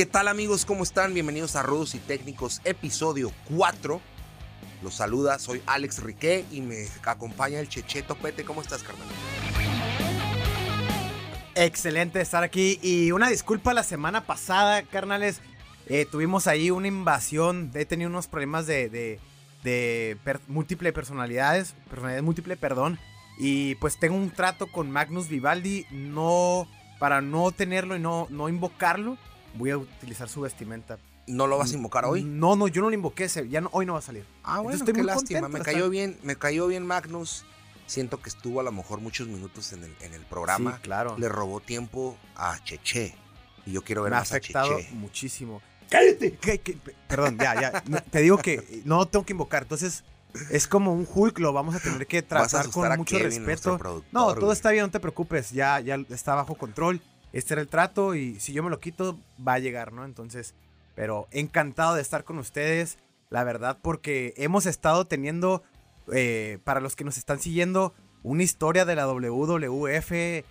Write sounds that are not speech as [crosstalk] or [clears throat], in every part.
¿Qué tal amigos? ¿Cómo están? Bienvenidos a Rudos y Técnicos, episodio 4. Los saluda, soy Alex Riqué y me acompaña el Checheto Pete. ¿Cómo estás, carnal? Excelente estar aquí y una disculpa la semana pasada, carnales. Eh, tuvimos ahí una invasión, he tenido unos problemas de, de, de per- múltiple personalidades, personalidad múltiple, perdón. Y pues tengo un trato con Magnus Vivaldi, no, para no tenerlo y no, no invocarlo, voy a utilizar su vestimenta. ¿No lo vas a invocar hoy? No, no, yo no lo invoqué, ya no, hoy no va a salir. Ah, bueno, estoy qué muy lástima. Me cayó estar- bien, me cayó bien Magnus. Siento que estuvo a lo mejor muchos minutos en el, en el programa. Sí, claro. Le robó tiempo a Cheche. Y yo quiero ver me ha más a afectado Cheche. muchísimo. ¡Cállate! ¿Qué- qué? Perdón, ya, ya. No, te digo que no tengo que invocar. Entonces, es como un Hulk, lo vamos a tener que tratar con mucho Kevin, respeto. No, todo güey. está bien, no te preocupes. Ya, ya está bajo control. Este era el trato y si yo me lo quito, va a llegar, ¿no? Entonces, pero encantado de estar con ustedes. La verdad, porque hemos estado teniendo, eh, para los que nos están siguiendo, una historia de la WWF, eh,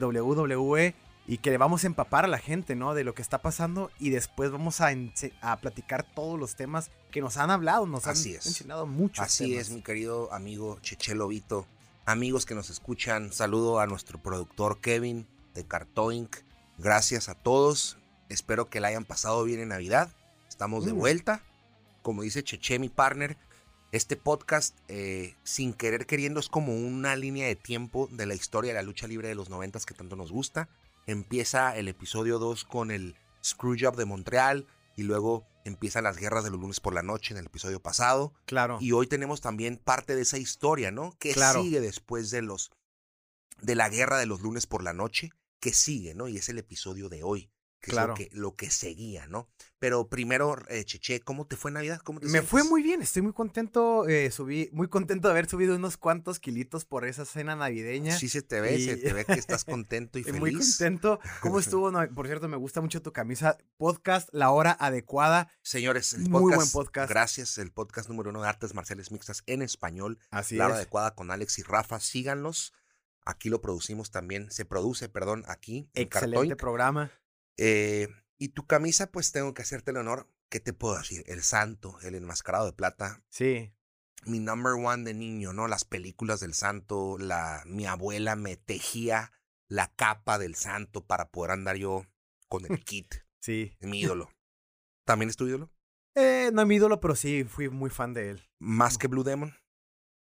WWE, y que le vamos a empapar a la gente, ¿no? De lo que está pasando y después vamos a, platicar todos los temas que nos han hablado, nos Así han es. mencionado muchos Así temas. es, mi querido amigo Cheche Lobito. Amigos que nos escuchan, saludo a nuestro productor Kevin de Cartoink. Gracias a todos. Espero que la hayan pasado bien en Navidad. Estamos de Mm. vuelta. Como dice Cheche, mi partner, este podcast, eh, sin querer queriendo, es como una línea de tiempo de la historia de la lucha libre de los noventas que tanto nos gusta. Empieza el episodio 2 con el Screwjob de Montreal y luego empiezan las guerras de los lunes por la noche en el episodio pasado. Claro. Y hoy tenemos también parte de esa historia, ¿no? Que Claro. sigue después de los de la guerra de los lunes por la noche, que sigue, ¿no? Y es el episodio de hoy, que Claro. es lo que, lo que seguía, ¿no? Pero primero, eh, Cheche, ¿cómo te fue Navidad? ¿Cómo te Me fue muy bien, estoy muy contento, eh, subí, muy contento de haber subido unos cuantos kilitos por esa cena navideña. Sí se te ve, se te ve que estás contento y [laughs] feliz. muy contento. ¿Cómo [laughs] estuvo? No, por cierto, me gusta mucho tu camisa. Podcast, la hora adecuada. Señores, el Muy podcast, buen podcast. Gracias, el podcast número uno de artes marciales mixtas en español. Así la hora es. adecuada con Alex y Rafa. Síganlos. Aquí lo producimos también. Se produce, perdón, aquí. En Excelente programa. Eh, y tu camisa, pues tengo que hacerte el honor. ¿Qué te puedo decir? El santo, el enmascarado de plata. Sí. Mi number one de niño, ¿no? Las películas del santo. La, mi abuela me tejía la capa del santo para poder andar yo con el [laughs] kit. Sí. mi [laughs] ídolo. ¿También es tu ídolo? Eh, no es mi ídolo, pero sí fui muy fan de él. Más que Blue Demon.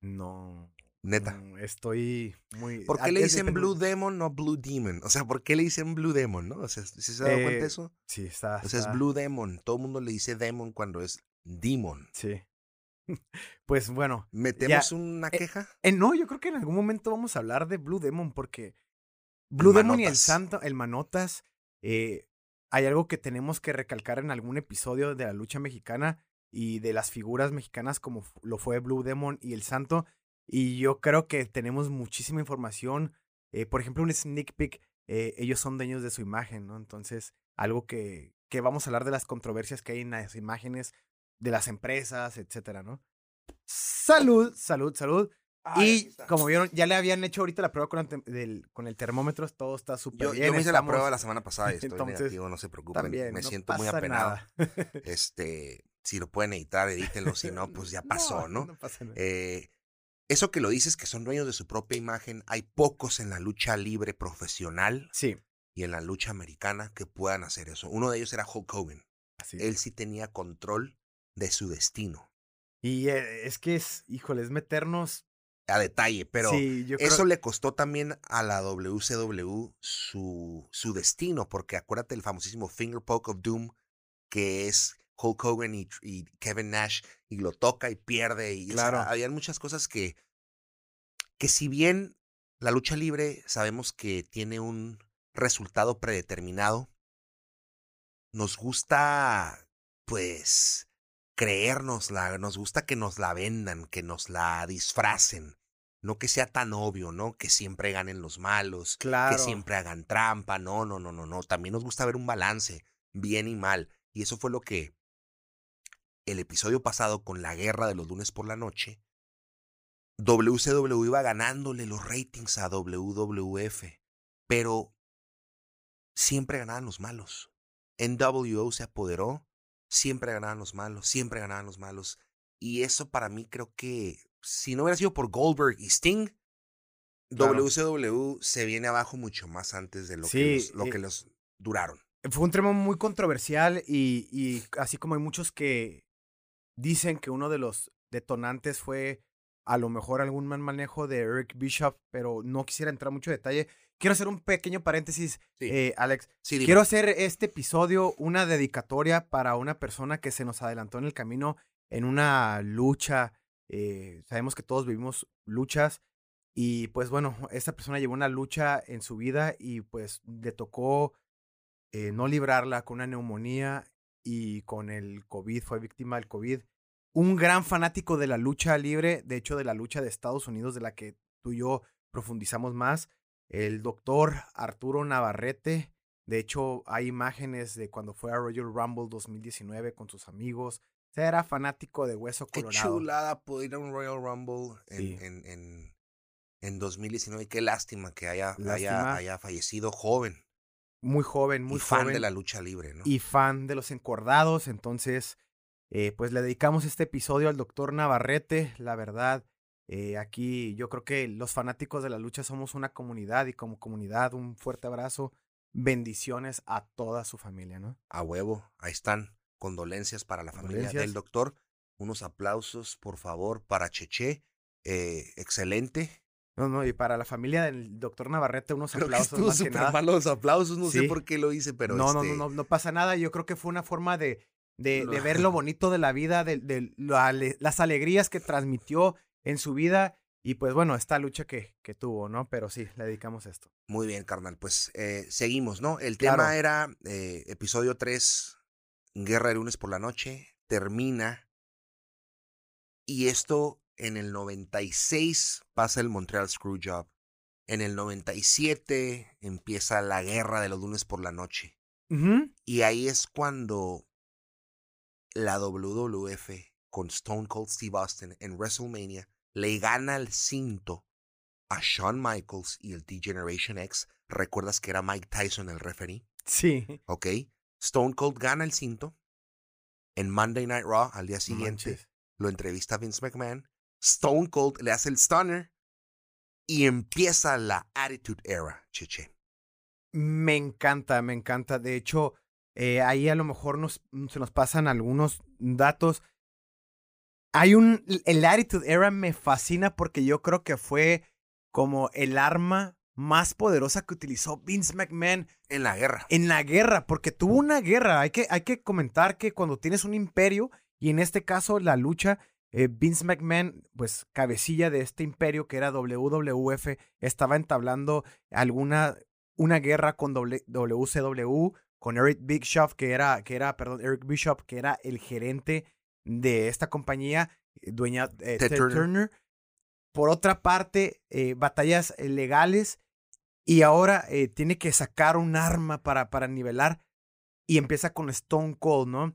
No. Neta. no, estoy muy. ¿Por qué le dicen Blue Demon, no Blue Demon? O sea, ¿por qué le dicen Blue Demon, no? O sea, ¿sí se ha dado cuenta Eh, de eso? Sí, está. O sea, es Blue Demon. Todo el mundo le dice Demon cuando es Demon. Sí. [laughs] pues bueno. ¿Metemos una eh, queja? Eh, no, yo creo que en algún momento vamos a hablar de Blue Demon porque Blue Demon y el. Santo, el Manotas, eh, hay algo que tenemos que recalcar en algún episodio de la lucha mexicana y de las figuras mexicanas como lo fue Blue Demon y el Santo. Y yo creo que tenemos muchísima información. eh, por ejemplo, un sneak peek, eh, ellos son dueños de su imagen, ¿no? Entonces, algo que, que vamos a hablar de las controversias que hay en las imágenes de las empresas, etcétera, ¿no? Salud, salud, salud. y como vieron, ya le habían hecho ahorita la prueba con, el del- con el termómetro, todo está súper bien. yo me hice la prueba la semana pasada y [laughs] estoy Entonces, negativo, no se preocupen. También, me no siento muy apenado. nada. Este, si lo pueden editar, edítenlo, si no, pues ya [laughs] pasó, ¿no? No pasa nada. Eh, eso que lo dices, que son dueños de su propia imagen, hay pocos en la lucha libre profesional sí, y en la lucha americana que puedan hacer eso. Uno de ellos era Hulk Hogan. así. Él sí tenía control de su destino. Y eh, es que es, híjole, es meternos. A detalle, pero sí, yo creo- eso le costó también a la WCW su, su destino, porque acuérdate el famosísimo Finger Poke of Doom, que es Hulk Hogan y, y Kevin Nash, y lo toca y pierde. Y, o sea, Claro. habían muchas cosas que, que si bien la lucha libre sabemos que tiene un resultado predeterminado, nos gusta, pues, creérnosla, nos gusta que nos la vendan, que nos la disfracen. No que sea tan obvio, ¿no? Que siempre ganen los malos, Claro. que siempre hagan trampa. No, no, no, no, no. También nos gusta ver un balance, bien y mal. Y eso fue lo que el episodio pasado con la guerra de los lunes por la noche, WCW iba ganándole los ratings a WWF, pero siempre ganaban los malos. NWO se apoderó, siempre ganaban los malos, siempre ganaban los malos. Y eso para mí creo que si no hubiera sido por Goldberg y Sting, WCW se viene abajo mucho más antes de lo, que, los, lo que los duraron. Fue un tema muy controversial y, y así como hay muchos que dicen que uno de los detonantes fue a lo mejor algún mal manejo de Eric Bishop, pero no quisiera entrar mucho detalle. Quiero hacer un pequeño paréntesis, eh, Alex. Quiero hacer este episodio una dedicatoria para una persona que se nos adelantó en el camino en una lucha. Eh, sabemos que todos vivimos luchas y pues bueno, esta persona llevó una lucha en su vida y pues le tocó eh, no librarla con una neumonía y con el COVID, fue víctima del COVID un gran fanático de la lucha libre, de hecho de la lucha de Estados Unidos, de la que tú y yo profundizamos más, el doctor Arturo Navarrete. De hecho, hay imágenes de cuando fue a Royal Rumble 2019 con sus amigos. O sea, era fanático de Hueso Colorado. Qué chulada poder ir a un Royal Rumble en, en, en, 2019. Qué lástima que haya, haya, fallecido joven. Muy joven, muy y fan de la lucha libre, ¿no? Y fan de los encordados. Entonces, eh, pues le dedicamos este episodio al doctor Navarrete, la verdad. Eh, aquí yo creo que los fanáticos de la lucha somos una comunidad y como comunidad un fuerte abrazo, bendiciones a toda su familia, ¿no? A huevo, ahí están, condolencias para la familia del doctor, unos aplausos por favor para Cheche, eh, excelente. No, no, y para la familia del doctor Navarrete unos aplausos. Que súper malos aplausos, no sé por qué lo hice, pero no, no, este no, no pasa nada, yo creo que fue una forma de de, de [laughs] ver lo bonito de la vida, de, de las alegrías que transmitió en su vida y pues bueno, esta lucha que, que tuvo, ¿no? Pero sí, le dedicamos esto. Muy bien, carnal. Pues eh, seguimos, ¿no? El tema era eh, episodio 3, Guerra de lunes por la noche, termina. Y esto en el 96 pasa el Montreal Screwjob. En el 97 empieza la guerra de los lunes por la noche. Y ahí es cuando la WWF con Stone Cold Steve Austin en WrestleMania le gana el cinto a Shawn Michaels y el D-Generation X. ¿Recuerdas que era Mike Tyson el referee? Sí. Ok. Stone Cold gana el cinto. En Monday Night Raw, al día siguiente, lo entrevista Vince McMahon. Stone Cold le hace el stunner y empieza la Attitude Era, Cheche. Me encanta, me encanta. De hecho, eh, ahí a lo mejor nos, mm, se nos pasan algunos datos. Hay un. El Attitude Era me fascina porque yo creo que fue como el arma más poderosa que utilizó Vince McMahon. En la guerra. En la guerra, porque tuvo una guerra. Hay que, hay que comentar que cuando tienes un imperio, y en este caso la lucha, eh, Vince McMahon, pues cabecilla de este imperio que era WWF, estaba entablando alguna. Una guerra con WCW, con Eric Bishop, que era, que era, perdón, Eric Bishop, que era el gerente de esta compañía, eh, dueña de eh, Turner. Por otra parte, eh, batallas legales y ahora tiene que sacar un arma para, para nivelar y empieza con Stone Cold, ¿no?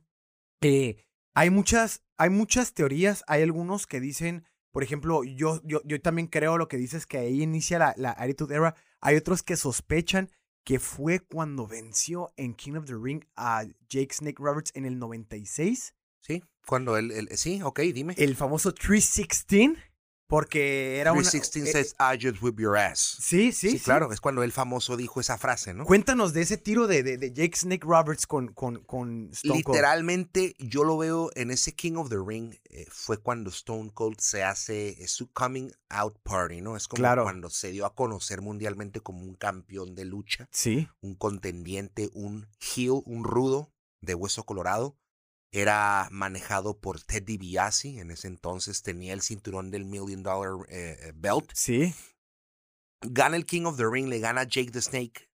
hay, muchas, hay muchas teorías, hay algunos que dicen, por ejemplo, yo, yo, yo también creo lo que dices que ahí inicia la, la Attitude Era, hay otros que sospechan que fue cuando venció en King of the Ring a Jake Snake Roberts en el 96. Sí, cuando él, sí, ok, dime. El famoso 316 porque era 316 una, says, I just whip your ass. Sí, sí, sí. claro, es cuando el famoso dijo esa frase, ¿no? Cuéntanos de ese tiro de, de, Jake Snake Roberts con, con, con Stone Cold. Literalmente, yo lo veo en ese King of the Ring, eh, fue cuando Stone Cold se hace eh, su coming out party, ¿no? Es como cuando se dio a conocer mundialmente como un campeón de lucha. Sí. Un contendiente, un heel, un rudo de hueso colorado era manejado por Ted DiBiase. En ese entonces tenía el cinturón del Million Dollar eh, eh, Belt. Sí. Gana el King of the Ring, le gana Jake the Snake.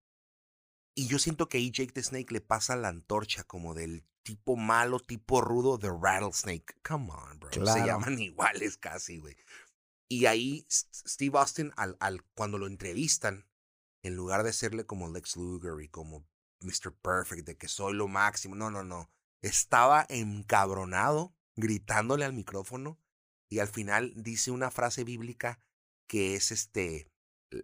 Y yo siento que ahí Jake the Snake le pasa la antorcha como del tipo malo, tipo rudo de Rattlesnake. Come on, bro. Se llaman [laughs] iguales casi, güey. Y ahí Steve Austin, al, al, cuando lo entrevistan, en lugar de serle como Lex Luger y como Mr. Perfect, de que soy lo máximo, no, no, no estaba encabronado gritándole al micrófono y al final dice una frase bíblica que es este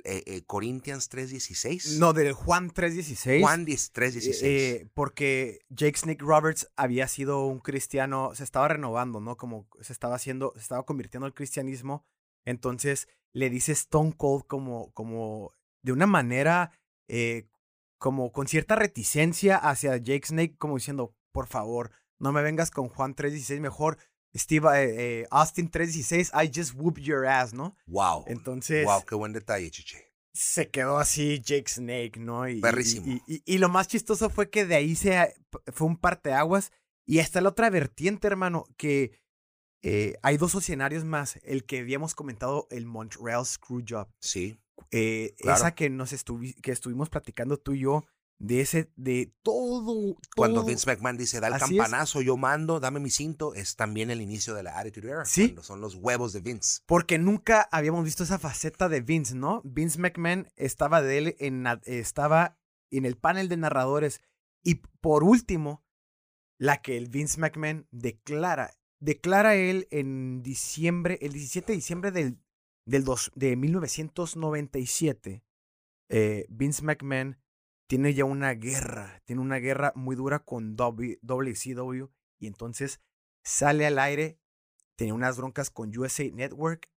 eh, eh, Corinthians 3.16. No, del Juan 3.16. Juan 3.16. Eh, porque Jake Snake Roberts había sido un cristiano, se estaba renovando, ¿no? Como se estaba haciendo, se estaba convirtiendo al cristianismo. Entonces le dice Stone Cold como, como de una manera, como con cierta reticencia hacia Jake Snake, como diciendo, por favor, no me vengas con Juan 3.16, mejor Steve eh, eh, Austin 316, I just whoop your ass, ¿no? Wow. Entonces. Wow, qué buen detalle, chiche. Se quedó así Jake Snake, ¿no? Y, Y, y, lo más chistoso fue que de ahí se fue un parteaguas. Y está la otra vertiente, hermano, que eh, hay dos escenarios más. El que habíamos comentado, el Montreal Screwjob. Sí. Esa que nos que estuvimos platicando tú y yo de ese, de todo, Cuando Vince McMahon dice, da el campanazo, yo mando, dame mi cinto, es también el inicio de la Attitude Era. Sí. Cuando son los huevos de Vince. Porque nunca habíamos visto esa faceta de Vince, ¿no? Vince McMahon estaba de él en, estaba en el panel de narradores. Y por último, la que el Vince McMahon declara, declara él en diciembre, el 17 de diciembre del, del dos, de 1997, eh, Vince McMahon tiene ya una guerra, tiene una guerra muy dura con WCW y entonces sale al aire, tiene unas broncas con USA Network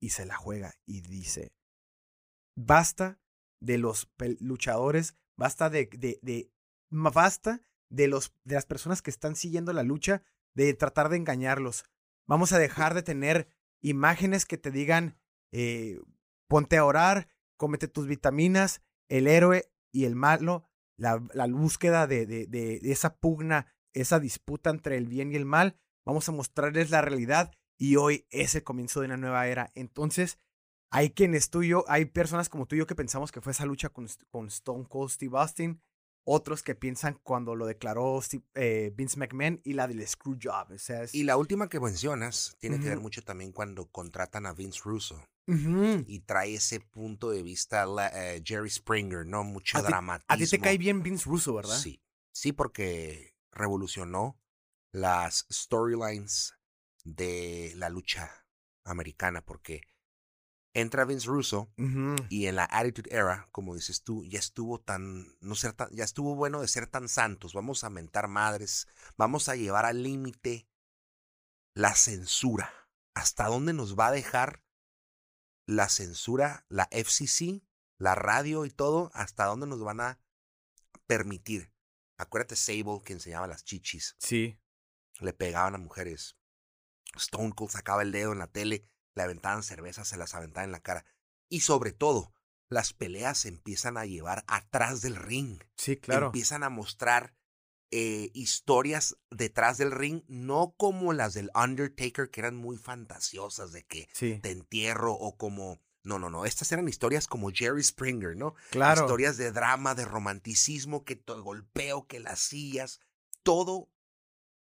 y se la juega y dice, basta de los luchadores, basta de, de, de, basta de, los, de las personas que están siguiendo la lucha, de tratar de engañarlos. Vamos a dejar de tener imágenes que te digan, eh, ponte a orar, cómete tus vitaminas, el héroe y el malo, la, la búsqueda de, de, de, esa pugna, esa disputa entre el bien y el mal. Vamos a mostrarles la realidad y hoy es el comienzo de una nueva era. Entonces, hay quienes tú y yo, hay personas como tú y yo que pensamos que fue esa lucha con, con Stone Cold Steve Austin, otros que piensan cuando lo declaró eh, Vince McMahon y la del Screwjob. O sea, Y la última que mencionas tiene que ver mucho también cuando contratan a Vince Russo. Y trae ese punto de vista eh, Jerry Springer, ¿no? Mucho dramatismo. a ti te cae bien Vince Russo, ¿verdad? Sí. Sí, porque revolucionó las storylines de la lucha americana, porque entra Vince Russo y en la Attitude Era, como dices tú, ya estuvo tan, no ser tan, ya estuvo bueno de ser tan santos, vamos a mentar madres, vamos a llevar al límite la censura. ¿Hasta dónde nos va a dejar la censura, la FCC, la radio y todo? ¿Hasta dónde nos van a permitir? Acuérdate Sable que enseñaba las chichis. Sí. Le pegaban a mujeres. Stone Cold sacaba el dedo en la tele le aventaban cervezas, se las aventaban en la cara. Y sobre todo, las peleas se empiezan a llevar atrás del ring. Sí, claro. Empiezan a mostrar eh, historias detrás del ring, no como las del Undertaker, que eran muy fantasiosas de que te entierro o como... No, no, no. Estas eran historias como Jerry Springer, ¿no? Claro. Historias de drama, de romanticismo, que te golpeo, que las sillas, todo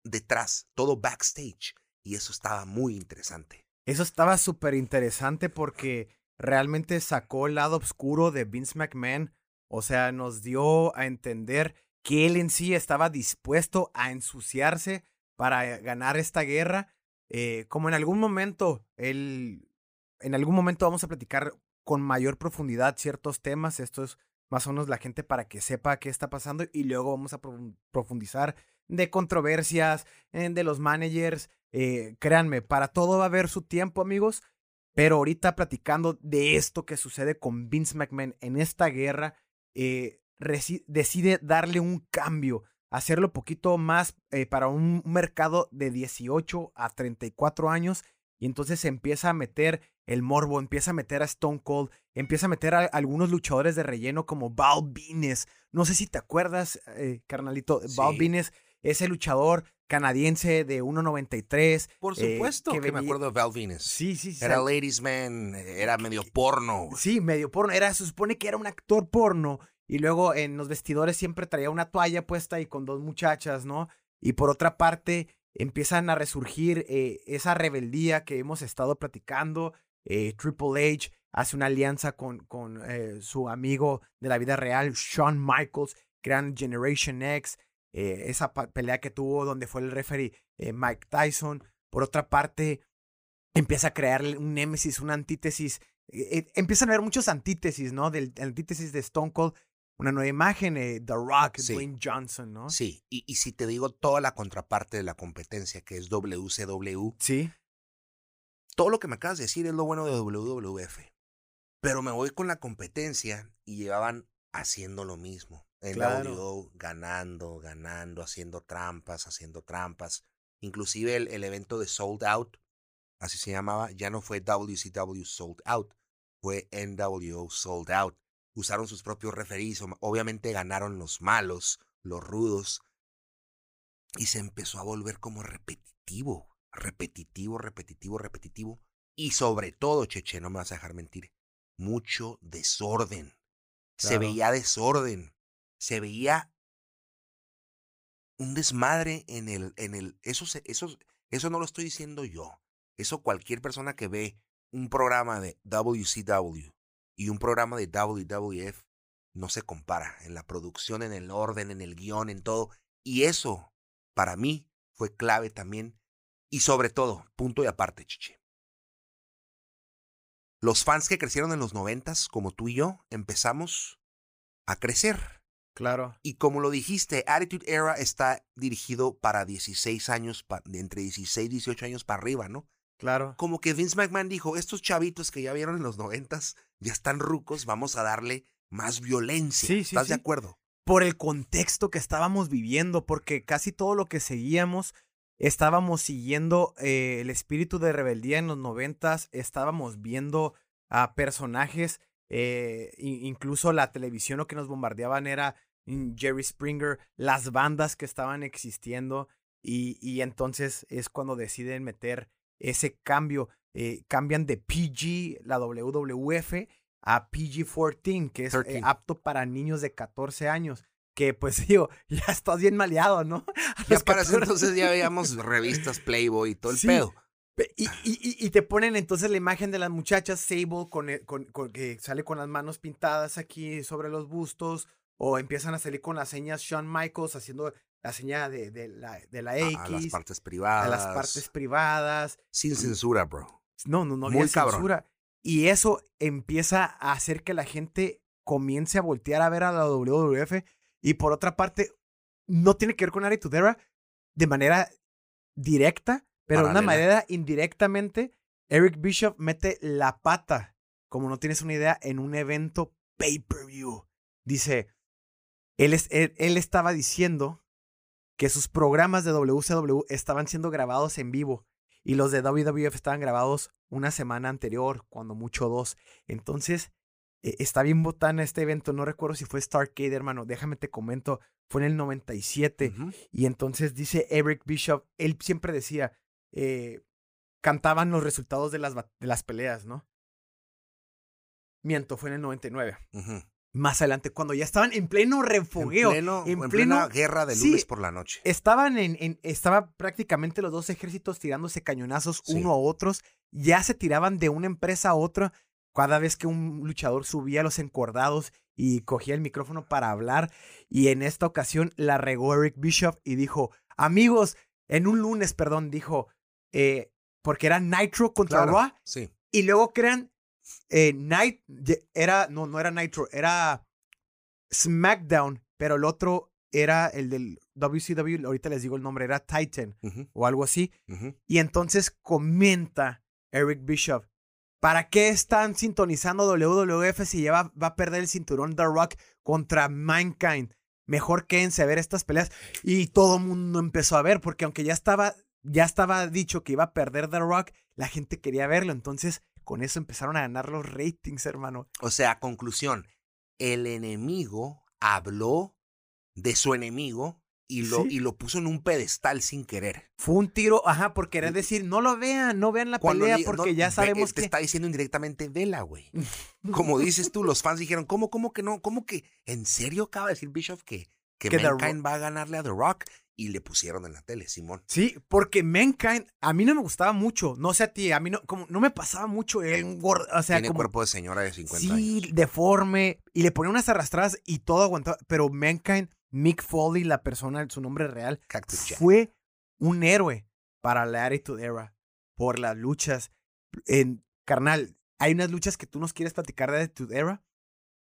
detrás, todo backstage. Y eso estaba muy interesante. Eso estaba súper interesante porque realmente sacó el lado oscuro de Vince McMahon. O sea, nos dio a entender que él en sí estaba dispuesto a ensuciarse para ganar esta guerra. Eh, como en algún momento, él, en algún momento vamos a platicar con mayor profundidad ciertos temas. Esto es más o menos la gente para que sepa qué está pasando y luego vamos a profundizar de controversias, de los managers, eh, créanme, para todo va a haber su tiempo, amigos. Pero ahorita platicando de esto que sucede con Vince McMahon en esta guerra, eh, decide darle un cambio, hacerlo poquito más eh, para un mercado de 18 a 34 años. Y entonces empieza a meter el morbo, empieza a meter a Stone Cold, empieza a meter a algunos luchadores de relleno como Val Venus. No sé si te acuerdas, carnalito, Val Venus, ese luchador canadiense de 1.93. Por eh, supuesto que, me acuerdo de Val Venus. Sí, sí, sí. Era ladies man, era medio porno. Sí, medio porno. Era, se supone que era un actor porno. Y luego en los vestidores siempre traía una toalla puesta y con dos muchachas, ¿no? Y por otra parte, empiezan a resurgir eh, esa rebeldía que hemos estado platicando. Eh, Triple H hace una alianza con, con su amigo de la vida real, Shawn Michaels, crean Generation X. eh, esa pelea que tuvo donde fue el referee eh, Mike Tyson. Por otra parte, empieza a crear un némesis, una antítesis. Eh, empiezan a haber muchos antítesis, ¿no? Del antítesis de Stone Cold. Una nueva imagen, The Rock, Dwayne Johnson, ¿no? Sí, y, y si te digo toda la contraparte de la competencia, que es WCW. Sí. Todo lo que me acabas de decir es lo bueno de WWF. Pero me voy con la competencia y llevaban haciendo lo mismo. En claro. ganando, ganando, haciendo trampas, haciendo trampas. Inclusive el, el, evento de Sold Out, así se llamaba, ya no fue WCW Sold Out, fue NWO Sold Out. Usaron sus propios referís, obviamente ganaron los malos, los rudos, y se empezó a volver como repetitivo, repetitivo, repetitivo, repetitivo. Y sobre todo, Cheche, no me vas a dejar mentir, mucho desorden. Se veía desorden. Se veía un desmadre en el, en el, eso, eso, eso no lo estoy diciendo yo. Eso cualquier persona que ve un programa de WCW y un programa de WWF no se compara en la producción, en el orden, en el guion, en todo. Y eso, para mí, fue clave también. Y sobre todo, punto y aparte, Chiche. Los fans que crecieron en los noventas, como tú y yo, empezamos a crecer. Claro. Y como lo dijiste, Attitude Era está dirigido para 16 años, de entre 16 y 18 años para arriba, ¿no? Claro. Como que Vince McMahon dijo, estos chavitos que ya vieron en los noventas ya están rucos, vamos a darle más violencia. Sí, sí, ¿Estás de acuerdo? Por el contexto que estábamos viviendo, porque casi todo lo que seguíamos estábamos siguiendo eh, el espíritu de rebeldía en los noventas, estábamos viendo a personajes, eh, incluso la televisión lo que nos bombardeaban era Jerry Springer, las bandas que estaban existiendo y, y entonces es cuando deciden meter ese cambio, eh, cambian de PG, la WWF, a PG-14, que es apto para niños de 14 años que pues [laughs] digo, ya estás bien maleado, ¿no? Ya para entonces ya veíamos revistas Playboy y todo el pedo. Y, y, y, te ponen entonces la imagen de las muchachas Sable con, con, que sale con las manos pintadas aquí sobre los bustos, o empiezan a salir con las señas Shawn Michaels haciendo la seña de, de, la, de la X. A, las partes privadas. A las partes privadas. Sin censura, bro. No, no, no había censura. Y eso empieza a hacer que la gente comience a voltear a ver a la WWF y por otra parte, no tiene que ver con Ari Tudera de manera directa, pero de una manera indirectamente, Eric Bishop mete la pata, como no tienes una idea, en un evento pay-per-view. Dice, él, es, él, estaba diciendo que sus programas de WCW estaban siendo grabados en vivo y los de WWF estaban grabados una semana anterior, cuando mucho dos. Entonces, eh, está bien botana este evento, no recuerdo si fue Starcade, hermano, déjame te comento, fue en el 97. Y entonces dice Eric Bishop, él siempre decía, eh, cantaban los resultados de las, de las peleas, ¿no? Miento, fue en el 99. Más adelante, cuando ya estaban en pleno refogueo. En, plena guerra de lunes por la noche. Estaban en, en, estaba prácticamente los dos ejércitos tirándose cañonazos uno a otros. Ya se tiraban de una empresa a otra cada vez que un luchador subía a los encordados y cogía el micrófono para hablar. Y en esta ocasión la regó Eric Bishop y dijo, amigos, en un lunes, perdón, dijo, eh, porque era Nitro contra Raw. Sí. Y luego crean eh, Night, era, no, no era Nitro, era SmackDown, pero el otro era el del WCW, ahorita les digo el nombre, era Titan o algo así. Y entonces comenta Eric Bishop, ¿Para qué están sintonizando WWF si ya va, a perder el cinturón The Rock contra Mankind? Mejor quédense a ver estas peleas. Y todo el mundo empezó a ver, porque aunque ya estaba, ya estaba dicho que iba a perder The Rock, la gente quería verlo. Entonces, con eso empezaron a ganar los ratings, hermano. O sea, conclusión, el enemigo habló de su enemigo y lo, y lo puso en un pedestal sin querer. Fue un tiro, ajá, por querer decir, no lo vean, no vean la pelea porque ya sabemos que... Te está diciendo indirectamente, vela, güey. [laughs] Como dices tú, los fans dijeron, ¿cómo, cómo que no? ¿Cómo que? ¿En serio acaba de decir Bishop que, que, Mankind va a ganarle a The Rock? Y le pusieron en la tele, Simón. Sí, porque Mankind a mí no me gustaba mucho. No sé a ti, a mí no, como, no me pasaba mucho el gordo. O sea, Tiene cuerpo de señora de 50 años. Sí, deforme. Y le ponía unas arrastradas y todo aguantaba. Pero Mankind Mick Foley, la persona, su nombre real, Cactus fue un héroe para la Attitude Era por las luchas. En, carnal, hay unas luchas que tú nos quieres platicar de Attitude Era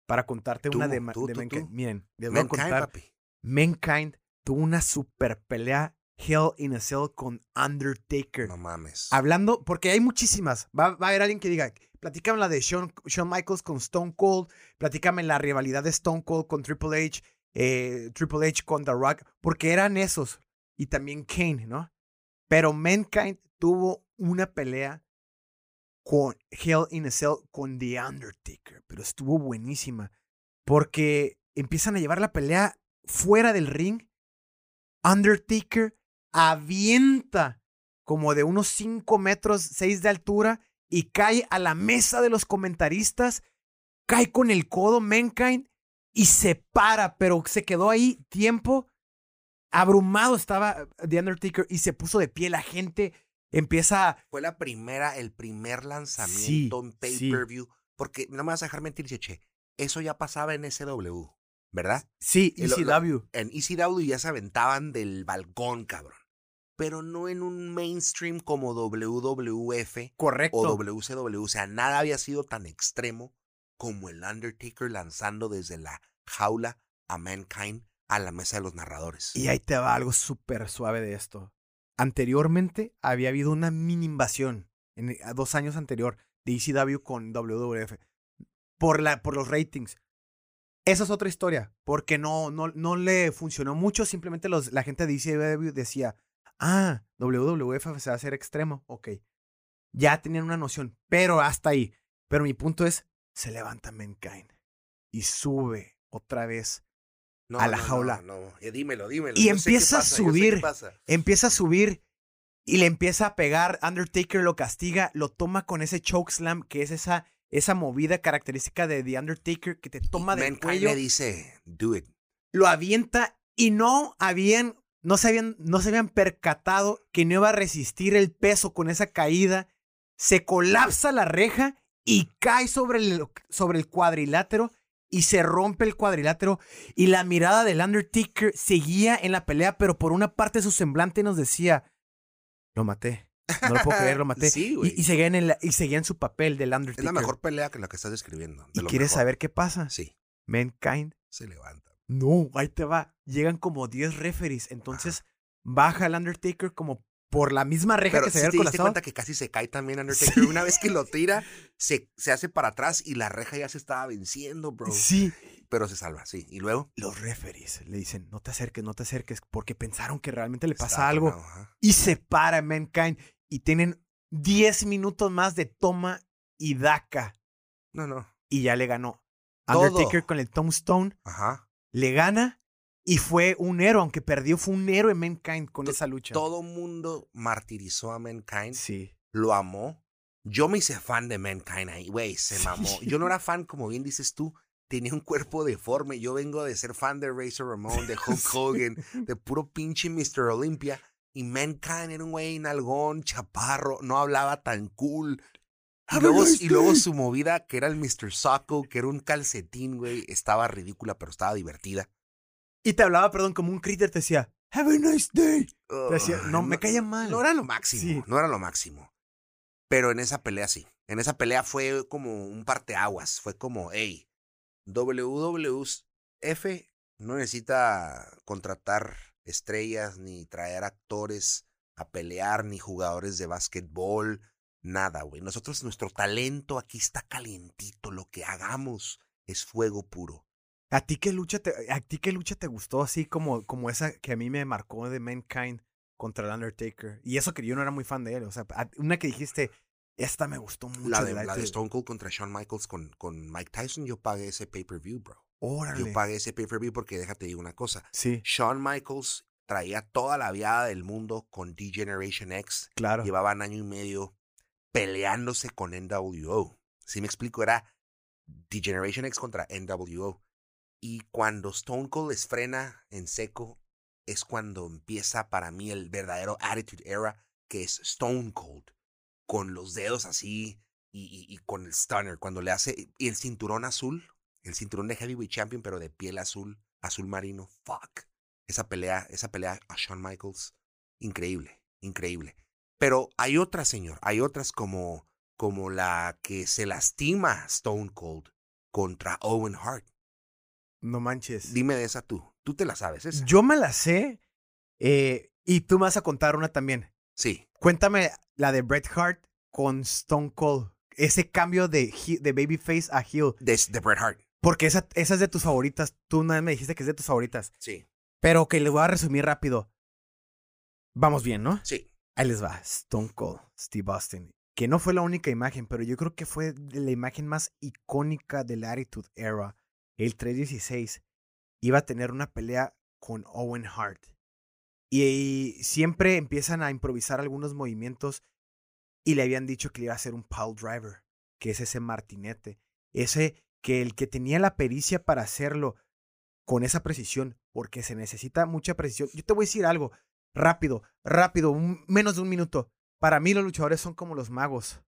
para contarte Tú, una de, tú, de tú, Mankind. Miren, les voy a contar. papi. Mankind tuvo una super pelea Hell in a Cell con Undertaker. No mames. Hablando, porque hay muchísimas. Va, va a haber alguien que diga, platícame la de Shawn, Shawn Michaels con Stone Cold, platícame la rivalidad de Stone Cold con Triple H, eh, Triple H con The Rock, porque eran esos. Y también Kane, ¿no? Pero Mankind tuvo una pelea con Hell in a Cell con The Undertaker, pero estuvo buenísima. Porque empiezan a llevar la pelea fuera del ring. Undertaker avienta como de unos 5 metros 6 de altura y cae a la mesa de los comentaristas, cae con el codo Mankind y se para, pero se quedó ahí tiempo. Abrumado estaba The Undertaker y se puso de pie. La gente empieza Fue la primera, el primer lanzamiento en sí. pay-per-view. Porque no me vas a dejar mentir, Cheche. Eso ya pasaba en SW, ¿verdad? Sí, lo- ECW. En ECW ya se aventaban del balcón, cabrón. Pero no en un mainstream como WWF Correcto. o WCW. O sea, nada había sido tan extremo como el Undertaker lanzando desde la jaula a Mankind a la mesa de los narradores. Y ahí te va algo súper suave de esto. Anteriormente había habido una mini invasión, en, a dos años anterior, de ECW con WWF, por, la, por los ratings. Esa es otra historia, porque no, no, no le funcionó mucho, simplemente los, la gente de ECW decía, ah, WWF se va a hacer extremo, ok. Ya tenían una noción, pero hasta ahí. Pero mi punto es, se levanta Mankind y sube otra vez No, a la no, no, jaula. No, Eh, dímelo, dímelo. Y Yo empieza a pasa, subir. empieza a subir y le empieza a pegar. Undertaker lo castiga, lo toma con ese chokeslam, que es esa, esa movida característica de The Undertaker que te toma del cuello, le dice, do it. lo avienta y no habían, no se habían, no se habían percatado que no iba a resistir el peso con esa caída. Se colapsa la reja y cae sobre el, sobre el cuadrilátero y se rompe el cuadrilátero y la mirada del Undertaker seguía en la pelea, pero por una parte de su semblante nos decía, lo maté, no lo puedo creer, lo maté. Sí, güey. y, y seguía en el- y seguía en su papel del Es Undertaker. la mejor pelea que la que estás describiendo. de ¿Y quieres mejor. saber qué pasa? Sí, Mankind se levanta. no, ahí te va. Llegan como 10 referees. Entonces baja el Undertaker como por la misma reja Pero que se sí había te diste colapsado. cuenta que casi se cae también Undertaker. Una vez que lo tira, [laughs] se, se hace para atrás y la reja ya se estaba venciendo, bro. Sí. Pero se salva, sí. Y luego. Los referees le dicen, no te acerques, no te acerques, porque pensaron que realmente le pasa algo. Y se para Mankind. Y tienen 10 minutos más de toma y daca. No, no. Y ya le ganó. Todo. Undertaker con el Tombstone Ajá. le gana. Y fue un héroe, aunque perdió, fue un héroe Mankind con esa lucha. Todo mundo martirizó a Mankind. Sí. Lo amó. Yo me hice fan de Mankind ahí, güey. Se Sí. mamó. Yo no era fan, como bien dices tú. Tenía un cuerpo deforme. Yo vengo de ser fan de Razor Ramon, de [laughs] Hulk Hogan, de puro pinche Mr. Olympia. Y Mankind era un güey nalgón, chaparro, no hablaba tan cool. Y Have a luego, y su movida, que era el Mr. Socko, que era un calcetín, güey, estaba ridícula, pero estaba divertida. Y te hablaba, perdón, como un critter, te decía, Have a nice day. Ugh, decía, no, me caía mal. No era lo máximo, Sí. no era lo máximo. Pero en esa pelea sí. En esa pelea fue como un parteaguas. Fue como, hey, WWF no necesita contratar estrellas, ni traer actores a pelear, ni jugadores de básquetbol, nada, güey. Nosotros, nuestro talento aquí está calientito. Lo que hagamos es fuego puro. ¿A ti qué lucha te, a ti qué lucha te gustó así como, como esa que a mí me marcó de Mankind contra el Undertaker? Y eso que yo no era muy fan de él. O sea, una que dijiste, esta me gustó mucho. La de, la de- Stone Cold contra Shawn Michaels con, con Mike Tyson, yo pagué ese pay-per-view, bro. Órale. Yo pagué ese pay-per-view porque déjate digo una cosa. Sí, Shawn Michaels traía toda la viada del mundo con D-Generation X. claro. Llevaban año y medio peleándose con NWO. Si me explico, era D-Generation X contra NWO. Y cuando Stone Cold les frena en seco, es cuando empieza para mí el verdadero Attitude Era, que es Stone Cold. Con los dedos así y, y- y con el stunner. Cuando le hace. Y el cinturón azul, el cinturón de Heavyweight Champion, pero de piel azul. azul marino, fuck. Esa pelea, esa pelea a Shawn Michaels, increíble, increíble. Pero hay otras, señor, hay otras como, como la que se lastima Stone Cold contra Owen Hart. No manches. Dime de esa tú. Tú te la sabes, esa. Yo me la sé. eh, y tú me vas a contar una también. Sí. Cuéntame la de Bret Hart con Stone Cold. Ese cambio de, de babyface a heel. De, de Bret Hart. Porque esa, esa es de tus favoritas. Tú una vez me dijiste que es de tus favoritas. Sí. Pero que le voy a resumir rápido. Vamos bien, ¿no? Sí. Ahí les va. Stone Cold, Steve Austin. Que no fue la única imagen, pero yo creo que fue la imagen más icónica de la Attitude Era. El 316 iba a tener una pelea con Owen Hart. Y, siempre empiezan a improvisar algunos movimientos y le habían dicho que le iba a hacer un pile driver, que es ese martinete. Ese que el que tenía la pericia para hacerlo con esa precisión, porque se necesita mucha precisión. Yo te voy a decir algo, rápido, rápido, menos de un minuto. Para mí los luchadores son como los magos.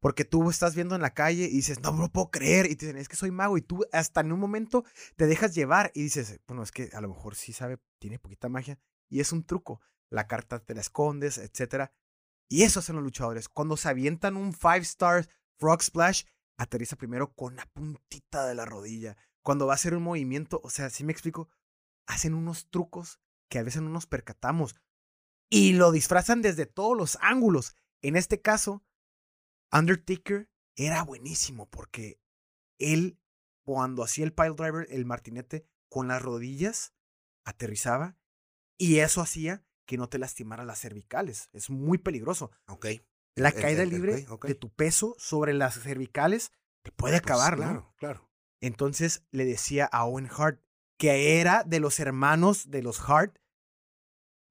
Porque tú estás viendo en la calle y dices, no lo puedo creer. Y te dicen, es que soy mago. Y tú hasta en un momento te dejas llevar y dices, bueno, es que a lo mejor sí sabe, tiene poquita magia. Y es un truco. La carta te la escondes, etcétera. Y eso hacen los luchadores. Cuando se avientan un five star frog splash, aterriza primero con la puntita de la rodilla. Cuando va a hacer un movimiento, o sea, si me explico, hacen unos trucos que a veces no nos percatamos y lo disfrazan desde todos los ángulos. En este caso, Undertaker era buenísimo porque él, cuando hacía el pile driver, el martinete, con las rodillas, aterrizaba y eso hacía que no te lastimara las cervicales. Es muy peligroso. Ok. La El- caída el- libre de tu peso sobre las cervicales te puede Pues, acabar, ¿no? Claro, claro. Entonces le decía a Owen Hart que era de los hermanos de los Hart,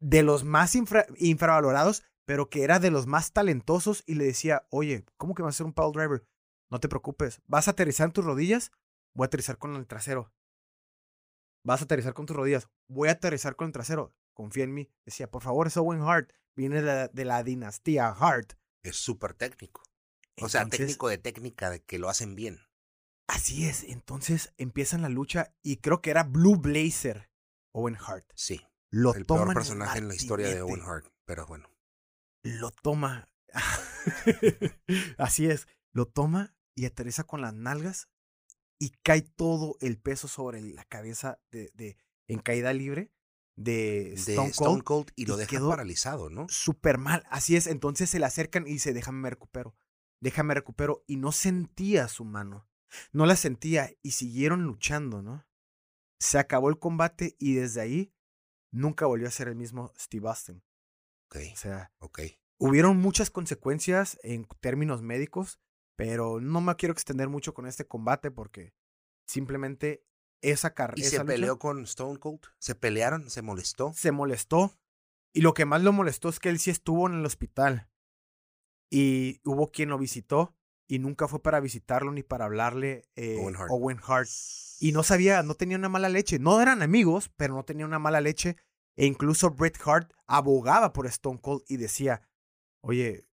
de los más infra- infravalorados, pero que era de los más talentosos y le decía, oye, ¿cómo que vas a hacer un pile driver? No te preocupes, vas a aterrizar en tus rodillas, voy a aterrizar con el trasero. Vas a aterrizar con tus rodillas, voy a aterrizar con el trasero. Confía en mí. Decía, por favor, es Owen Hart, viene de la, de la dinastía Hart. Es súper técnico. O sea, técnico de técnica, de que lo hacen bien. Así es, entonces empiezan la lucha y creo que era Blue Blazer, Owen Hart. Sí. Lo el toma peor personaje en la historia de Owen. Hart. Pero bueno. Lo toma. [laughs] Así es, lo toma y aterriza con las nalgas y cae todo el peso sobre la cabeza de, de en caída libre de De Stone Cold. Stone Cold y lo y deja quedó paralizado, ¿no? Súper mal. Así es, entonces se le acercan y dice, déjame me recupero, déjame recupero. Y no sentía su mano, no la sentía y siguieron luchando, ¿no? Se acabó el combate y desde ahí nunca volvió a ser el mismo Steve Austin. Ok, O sea, ok. hubieron muchas consecuencias en términos médicos, pero no me quiero extender mucho con este combate porque simplemente esa carrera ¿Y se peleó con Stone Cold? ¿Se pelearon? ¿Se molestó? se molestó. Y lo que más lo molestó es que él sí estuvo en el hospital. Y hubo quien lo visitó y nunca fue para visitarlo ni para hablarle eh, Owen Hart. Owen Hart. Y no sabía, no tenía una mala leche. No eran amigos, pero no tenía una mala leche. E incluso Bret Hart abogaba por Stone Cold y decía, oye,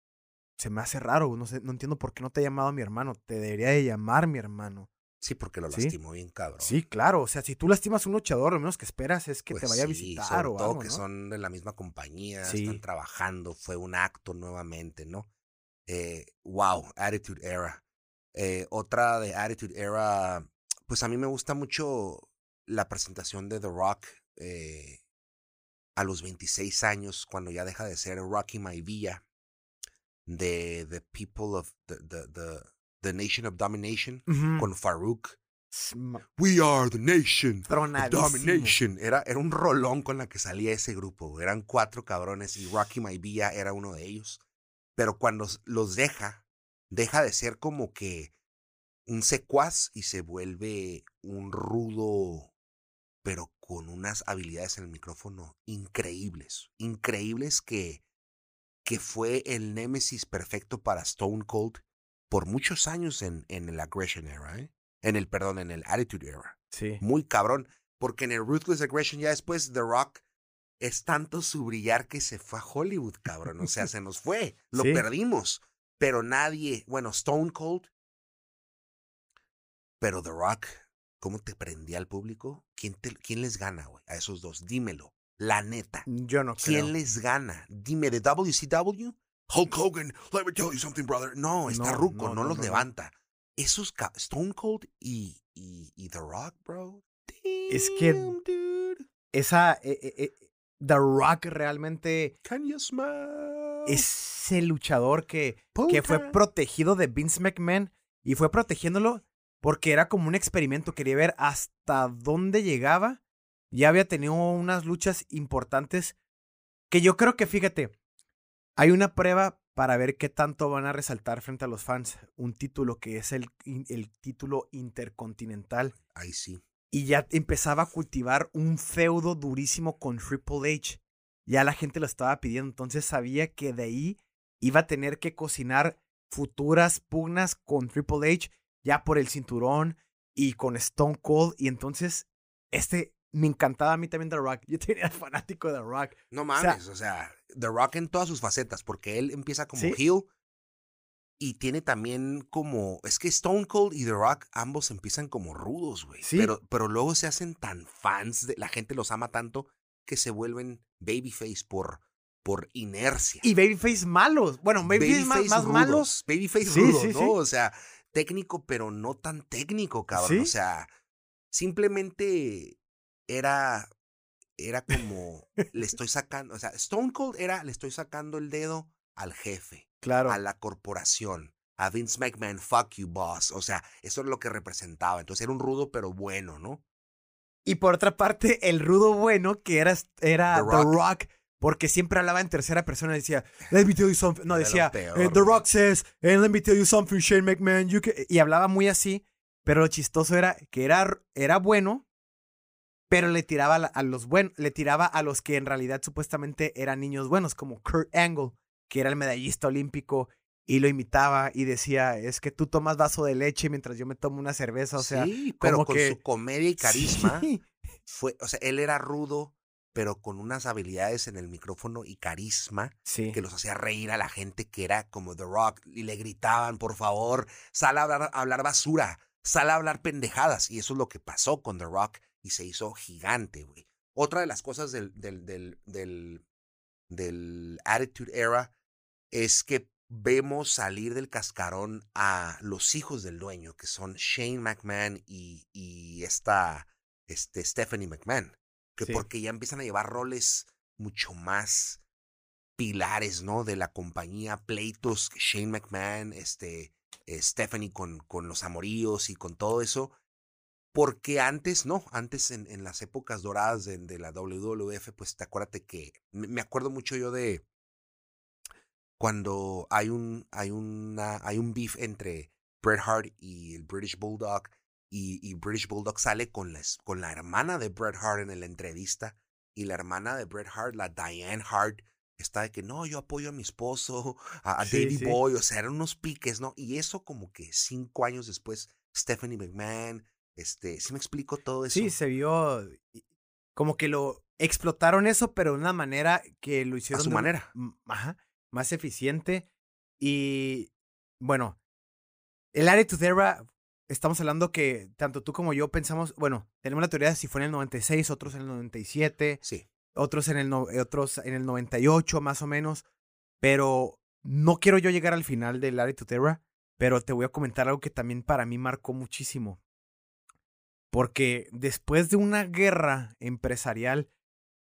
se me hace raro, no, sé, no entiendo por qué no te ha llamado mi hermano. Te debería de llamar mi hermano. Sí, porque lo Sí. lastimó bien cabrón. Sí, claro. O sea, si tú lastimas a un luchador, lo menos que esperas es que te Pues vaya a visitar sobre o todo algo, que ¿no? son de la misma compañía, Sí. están trabajando, fue un acto nuevamente, ¿no? Eh, wow, Attitude Era. Eh, otra de Attitude Era, pues a mí me gusta mucho la presentación de The Rock eh, a los 26 años, cuando ya deja de ser Rocky Maivia, de The People of the, the, the, the Nation of Domination, con Farouk. We are the nation. Domination. Era, era un rolón con la que salía ese grupo. Eran cuatro cabrones y Rocky Maivia era uno de ellos. Pero cuando los deja, deja de ser como que un secuaz y se vuelve un rudo, pero con unas habilidades en el micrófono increíbles. Increíbles que, que fue el némesis perfecto para Stone Cold por muchos años en, en el Aggression Era, ¿eh? En el, perdón, en el Attitude Era Sí. muy cabrón, porque en el Ruthless Aggression ya después The Rock es tanto su brillar que se fue a Hollywood, cabrón, o sea, [laughs] se nos fue, lo Sí. perdimos, pero nadie, bueno, Stone Cold, pero The Rock cómo te prendía al público, ¿quién, te, quién les gana, güey? A esos dos, dímelo. La neta. Yo no ¿Quién creo. les gana? Dime, ¿de WCW? Hulk Hogan, let me tell you something, brother. No, está No, ruco, no, no, no, los levanta. Esos Stone Cold y, y, y The Rock, bro. Es que- dude. Esa. eh, eh, eh, The Rock realmente Can you smell? es el luchador que, que fue protegido de Vince McMahon y fue protegiéndolo porque era como un experimento. Quería ver hasta dónde llegaba. Ya había tenido unas luchas importantes que yo creo que, fíjate, hay una prueba para ver qué tanto van a resaltar frente a los fans. Un título que es el, el título intercontinental. Ahí sí. y ya empezaba a cultivar un feudo durísimo con Triple H. Ya la gente lo estaba pidiendo, entonces sabía que de ahí iba a tener que cocinar futuras pugnas con Triple H, ya por el cinturón y con Stone Cold. Y entonces, este me encantaba a mí también The Rock. Yo [laughs] tenía fanático de The Rock. No mames, o sea, The Rock en todas sus facetas, porque él empieza como Sí. heel y tiene también como, es que Stone Cold y The Rock ambos empiezan como rudos, güey. Sí. Pero, pero luego se hacen tan fans, de, la gente los ama tanto que se vuelven babyface por, por inercia. Y Babyface malos. Bueno, Babyface, más, más rudos, malos. Babyface Sí, rudo, sí, ¿no? O sea, técnico, pero no tan técnico, cabrón. O sea, simplemente era, era como, le [laughs] estoy sacando, o sea, Stone Cold era, le estoy sacando el dedo al jefe, Claro. a la corporación, a Vince McMahon, fuck you, boss. O sea, eso es lo que representaba. Entonces era un rudo, pero bueno, ¿no? Y por otra parte, el rudo bueno que era, era The The Rock. Porque siempre hablaba en tercera persona, decía, let me tell you something. No, decía, peor, eh, The. Rock says, and let me tell you something, Shane McMahon. You can-" Y hablaba muy así, pero lo chistoso era que era, era bueno, pero le tiraba a los buenos, le tiraba a los que en realidad supuestamente eran niños buenos, como Kurt Angle, que era el medallista olímpico, y lo imitaba y decía, es que tú tomas vaso de leche mientras yo me tomo una cerveza, o sea, sí, pero como con que- su comedia y carisma, Sí. fue, o sea, él era rudo, pero con unas habilidades en el micrófono y carisma Sí. que los hacía reír a la gente que era como The Rock y le gritaban, por favor, sal a hablar, a hablar basura, sal a hablar pendejadas. Y eso es lo que pasó con The Rock y se hizo gigante, güey. Otra de las cosas del, del, del, del, del Attitude Era es que vemos salir del cascarón a los hijos del dueño, que son Shane McMahon y, y esta este, Stephanie McMahon, que Sí. porque ya empiezan a llevar roles mucho más pilares, ¿no? De la compañía, pleitos, Shane McMahon, este, Stephanie con, con los amoríos y con todo eso. Porque antes, no, antes en, en las épocas doradas de, de la WWF, pues te acuérdate que, me acuerdo mucho yo de cuando hay un, hay una, hay un beef entre Bret Hart y el British Bulldog, y, y British Bulldog sale con la, con la hermana de Bret Hart en la entrevista, y la hermana de Bret Hart, la Diane Hart, está de que no, yo apoyo a mi esposo, a, a Sí, Davey sí. Boy, o sea, eran unos piques, ¿no? Y eso como que cinco años después, Stephanie McMahon, este, ¿sí me explico todo eso? Sí, se vio como que lo explotaron eso, pero de una manera que lo a hicieron su de un- manera. ajá, más eficiente. Y bueno, el Attitude Era, estamos hablando que tanto tú como yo pensamos, bueno, tenemos la teoría de si fue en el 96, otros en el 97, Sí. otros en el, no- otros en el 98 más o menos, pero no quiero yo llegar al final del Attitude Era, pero te voy a comentar algo que también para mí marcó muchísimo. Porque después de una guerra empresarial,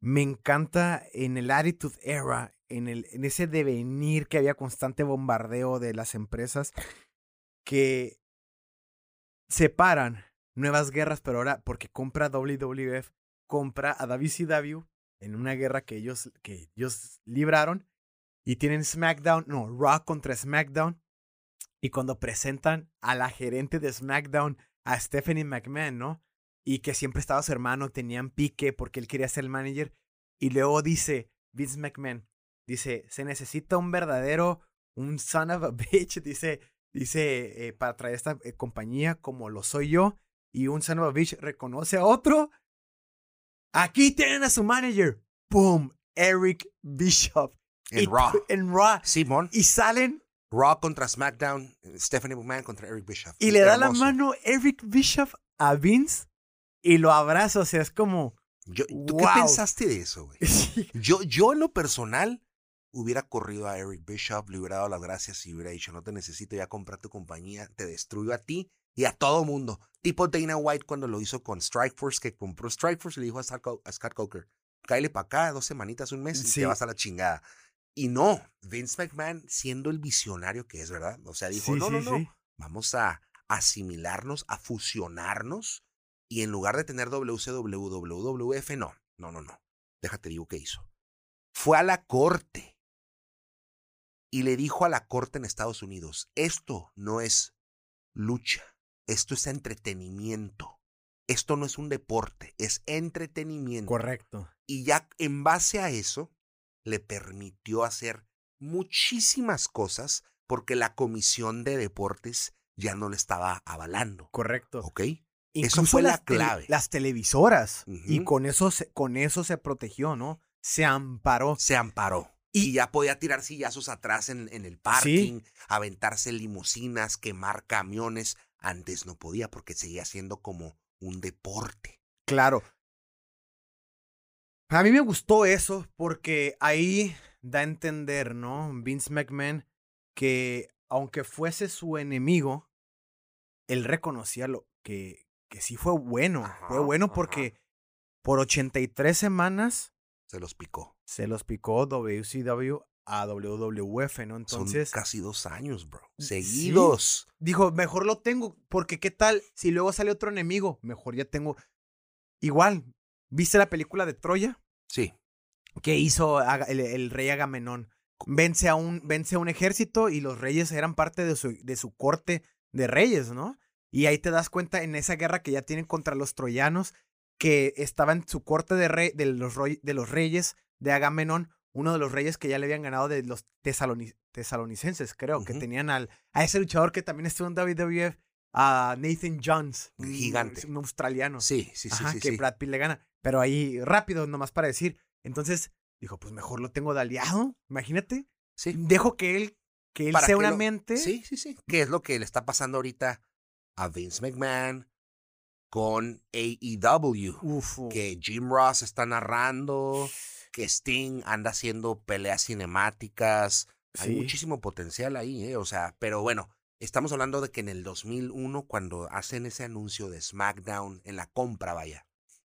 me encanta en el Attitude Era, en, el, en ese devenir que había constante bombardeo de las empresas, que separan nuevas guerras, pero ahora porque compra WWF, compra a WCW en una guerra que ellos, que ellos libraron y tienen SmackDown, no, Raw contra SmackDown. Y cuando presentan a la gerente de SmackDown, a Stephanie McMahon, ¿no? Y que siempre estaba su hermano, tenían pique porque él quería ser el manager. Y luego dice Vince McMahon, dice, se necesita un verdadero, un son of a [laughs] bitch, dice, dice, eh, para traer esta eh, compañía como lo soy yo. Y un son of a bitch reconoce a otro. Aquí tienen a su manager. ¡Boom! Eric Bishop. En Y- Raw. En Raw. Simón. Y salen Raw contra SmackDown, Stephanie McMahon contra Eric Bischoff. y le da la mano Eric Bishop a Vince y lo abraza. O sea, es como. Yo, ¿Tú qué pensaste de eso, güey? [laughs] Yo, yo en lo personal hubiera corrido a Eric Bishop, le hubiera dado las gracias y hubiera dicho, no te necesito ya comprar tu compañía, te destruyo a ti y a todo mundo. Tipo Dana White cuando lo hizo con Strikeforce, que compró Strikeforce y le dijo a Scott, Co- a Scott Coker, cállale para acá, dos semanitas, un mes y Sí. te vas a la chingada. Y no, Vince McMahon siendo el visionario que es, ¿verdad? O sea, dijo, Sí, no, sí, no, no, sí. vamos a asimilarnos, a fusionarnos y en lugar de tener WCW, WWF, no, no, no, no. Déjate digo qué hizo. Fue a la corte y le dijo a la corte en Estados Unidos, esto no es lucha, esto es entretenimiento. Esto no es un deporte, es entretenimiento. Correcto. Y ya en base a eso, le permitió hacer muchísimas cosas porque la comisión de deportes ya no le estaba avalando. Correcto. ¿Ok? Incluso fue la clave. las televisoras. Y con eso, se, con eso se protegió, ¿no? Se amparó. Se amparó. Y- Y, ya podía tirar sillazos atrás en, en el parking, aventarse limusinas, quemar camiones. Antes no podía porque seguía siendo como un deporte. Claro. A mí me gustó eso porque ahí da a entender, ¿no? Vince McMahon que aunque fuese su enemigo, él reconocía lo que, que sí fue bueno. fue Ajá, bueno ajá. porque por 83 semanas Se los picó. se los picó WCW a WWF, ¿no? Entonces Son casi dos años, bro. Sí. Seguidos. dijo, mejor lo tengo, porque qué tal si luego sale otro enemigo, mejor ya tengo. Igual, ¿viste la película de Troya? Sí. que hizo el, el rey Agamenón. Vence a, un, vence a un ejército y los reyes eran parte de su, de su corte de reyes, ¿no? Y ahí te das cuenta en esa guerra que ya tienen contra los troyanos, que estaba en su corte de, rey, de, los, de los reyes de Agamenón, uno de los reyes que ya le habían ganado de los tesaloni- tesalonicenses, creo, que tenían al, a ese luchador que también estuvo en WWF, a Nathan Jones, Gigante. un australiano. Sí, sí, sí, Ajá, sí. que sí. Brad Pitt le gana. Pero ahí, rápido, nomás para decir. Entonces, dijo, pues mejor lo tengo de aliado. Imagínate. Sí. Dejo que él, que él Para sea que una lo- mente. Sí, sí, sí. ¿Qué es lo que le está pasando ahorita a Vince McMahon con AEW? Uf, Que Jim Ross está narrando, que Sting anda haciendo peleas cinemáticas. Hay muchísimo potencial ahí, ¿eh? O sea, pero bueno, estamos hablando de que en el 2001, cuando hacen ese anuncio de SmackDown en la compra, vaya.